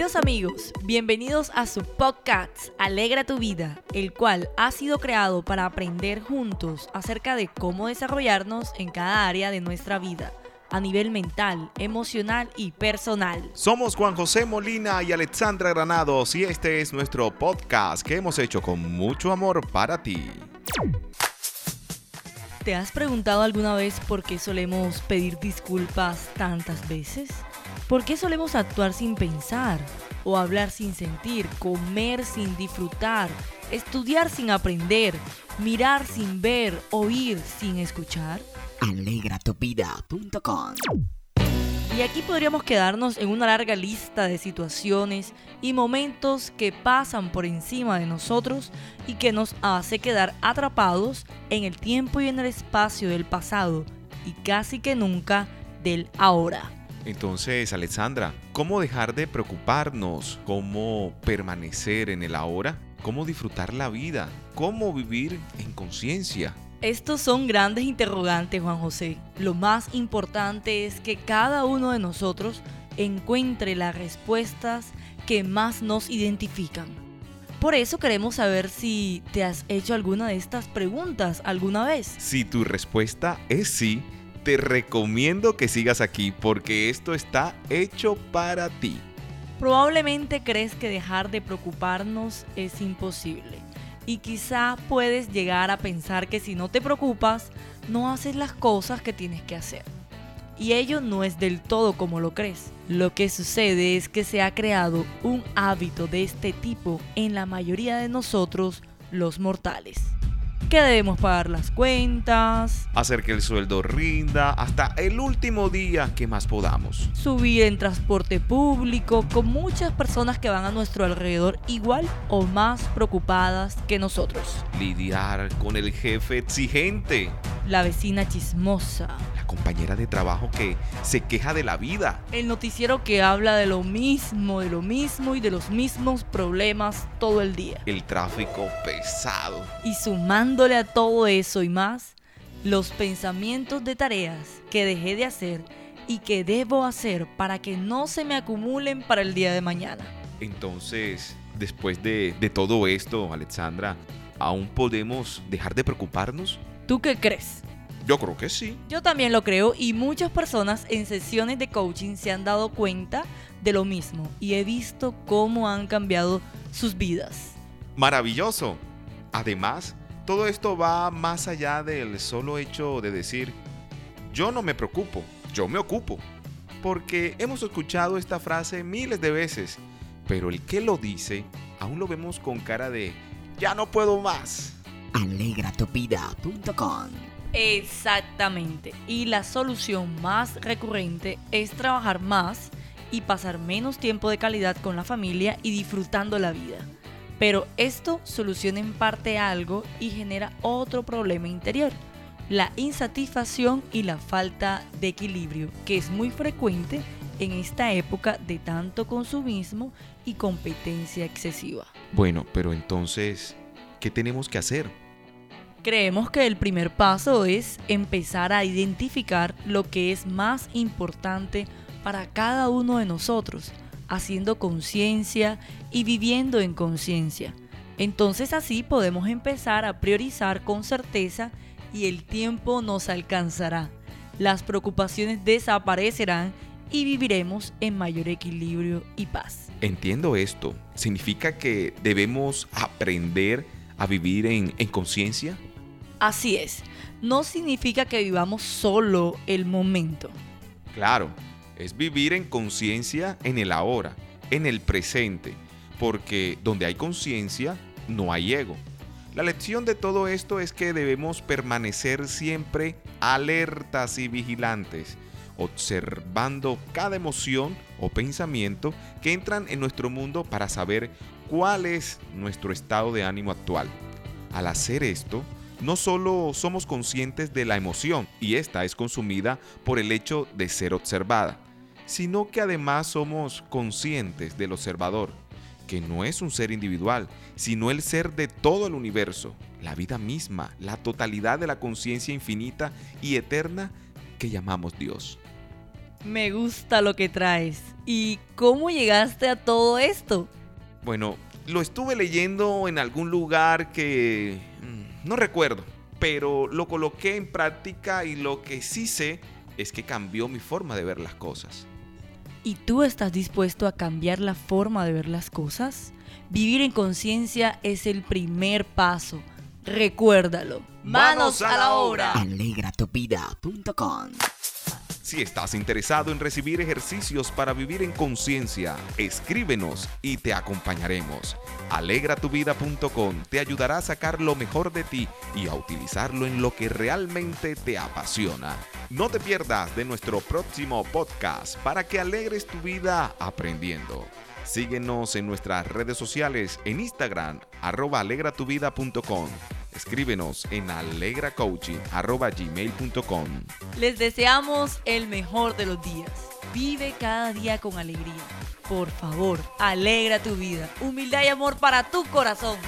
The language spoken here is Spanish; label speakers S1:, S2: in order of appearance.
S1: Queridos amigos, bienvenidos a su podcast Alegra tu vida, el cual ha sido creado para aprender juntos acerca de cómo desarrollarnos en cada área de nuestra vida a nivel mental, emocional y personal.
S2: Somos Juan José Molina y Alexandra Granados y este es nuestro podcast que hemos hecho con mucho amor para ti.
S1: ¿Te has preguntado alguna vez por qué solemos pedir disculpas tantas veces? ¿Por qué solemos actuar sin pensar? ¿O hablar sin sentir? ¿Comer sin disfrutar? ¿Estudiar sin aprender? ¿Mirar sin ver? ¿Oír sin escuchar?
S3: AlegratoPida.com
S1: Y aquí podríamos quedarnos en una larga lista de situaciones y momentos que pasan por encima de nosotros y que nos hace quedar atrapados en el tiempo y en el espacio del pasado y casi que nunca del ahora.
S2: Entonces, Alexandra, ¿cómo dejar de preocuparnos? ¿Cómo permanecer en el ahora? ¿Cómo disfrutar la vida? ¿Cómo vivir en conciencia?
S1: Estos son grandes interrogantes, Juan José. Lo más importante es que cada uno de nosotros encuentre las respuestas que más nos identifican. Por eso queremos saber si te has hecho alguna de estas preguntas alguna vez.
S2: Si tu respuesta es sí, te recomiendo que sigas aquí porque esto está hecho para ti.
S1: Probablemente crees que dejar de preocuparnos es imposible y quizá puedes llegar a pensar que si no te preocupas, no haces las cosas que tienes que hacer. Y ello no es del todo como lo crees. Lo que sucede es que se ha creado un hábito de este tipo en la mayoría de nosotros, los mortales que debemos pagar las cuentas,
S2: hacer que el sueldo rinda hasta el último día que más podamos,
S1: subir en transporte público con muchas personas que van a nuestro alrededor igual o más preocupadas que nosotros,
S2: lidiar con el jefe exigente,
S1: la vecina chismosa,
S2: la compañera de trabajo que se queja de la vida,
S1: el noticiero que habla de lo mismo, de lo mismo y de los mismos problemas todo el día,
S2: el tráfico pesado
S1: y sumándole a todo eso y más los pensamientos de tareas que dejé de hacer y que debo hacer para que no se me acumulen para el día de mañana.
S2: Entonces, después de, de todo esto, Alexandra, ¿aún podemos dejar de preocuparnos?
S1: ¿Tú qué crees?
S2: Yo creo que sí.
S1: Yo también lo creo y muchas personas en sesiones de coaching se han dado cuenta de lo mismo y he visto cómo han cambiado sus vidas.
S2: Maravilloso. Además, todo esto va más allá del solo hecho de decir, yo no me preocupo, yo me ocupo. Porque hemos escuchado esta frase miles de veces, pero el que lo dice aún lo vemos con cara de, ya no puedo más
S3: alegratoPida.com
S1: Exactamente. Y la solución más recurrente es trabajar más y pasar menos tiempo de calidad con la familia y disfrutando la vida. Pero esto soluciona en parte algo y genera otro problema interior, la insatisfacción y la falta de equilibrio, que es muy frecuente en esta época de tanto consumismo y competencia excesiva.
S2: Bueno, pero entonces, ¿qué tenemos que hacer?
S1: Creemos que el primer paso es empezar a identificar lo que es más importante para cada uno de nosotros, haciendo conciencia y viviendo en conciencia. Entonces así podemos empezar a priorizar con certeza y el tiempo nos alcanzará. Las preocupaciones desaparecerán y viviremos en mayor equilibrio y paz.
S2: Entiendo esto. ¿Significa que debemos aprender a vivir en, en conciencia?
S1: Así es, no significa que vivamos solo el momento.
S2: Claro, es vivir en conciencia en el ahora, en el presente, porque donde hay conciencia no hay ego. La lección de todo esto es que debemos permanecer siempre alertas y vigilantes, observando cada emoción o pensamiento que entran en nuestro mundo para saber cuál es nuestro estado de ánimo actual. Al hacer esto, no solo somos conscientes de la emoción, y esta es consumida por el hecho de ser observada, sino que además somos conscientes del observador, que no es un ser individual, sino el ser de todo el universo, la vida misma, la totalidad de la conciencia infinita y eterna que llamamos Dios.
S1: Me gusta lo que traes. ¿Y cómo llegaste a todo esto?
S2: Bueno, lo estuve leyendo en algún lugar que no recuerdo, pero lo coloqué en práctica y lo que sí sé es que cambió mi forma de ver las cosas.
S1: ¿Y tú estás dispuesto a cambiar la forma de ver las cosas? Vivir en conciencia es el primer paso. Recuérdalo.
S2: Manos a la obra.
S3: Alegratuvidad.com
S2: Si estás interesado en recibir ejercicios para vivir en conciencia, escríbenos y te acompañaremos. Alegratuvidad.com te ayudará a sacar lo mejor de ti y a utilizarlo en lo que realmente te apasiona. No te pierdas de nuestro próximo podcast para que alegres tu vida aprendiendo. Síguenos en nuestras redes sociales en Instagram, arroba alegratuvidad.com. Escríbenos en alegracoaching.gmail.com.
S1: Les deseamos el mejor de los días. Vive cada día con alegría. Por favor, alegra tu vida. Humildad y amor para tu corazón.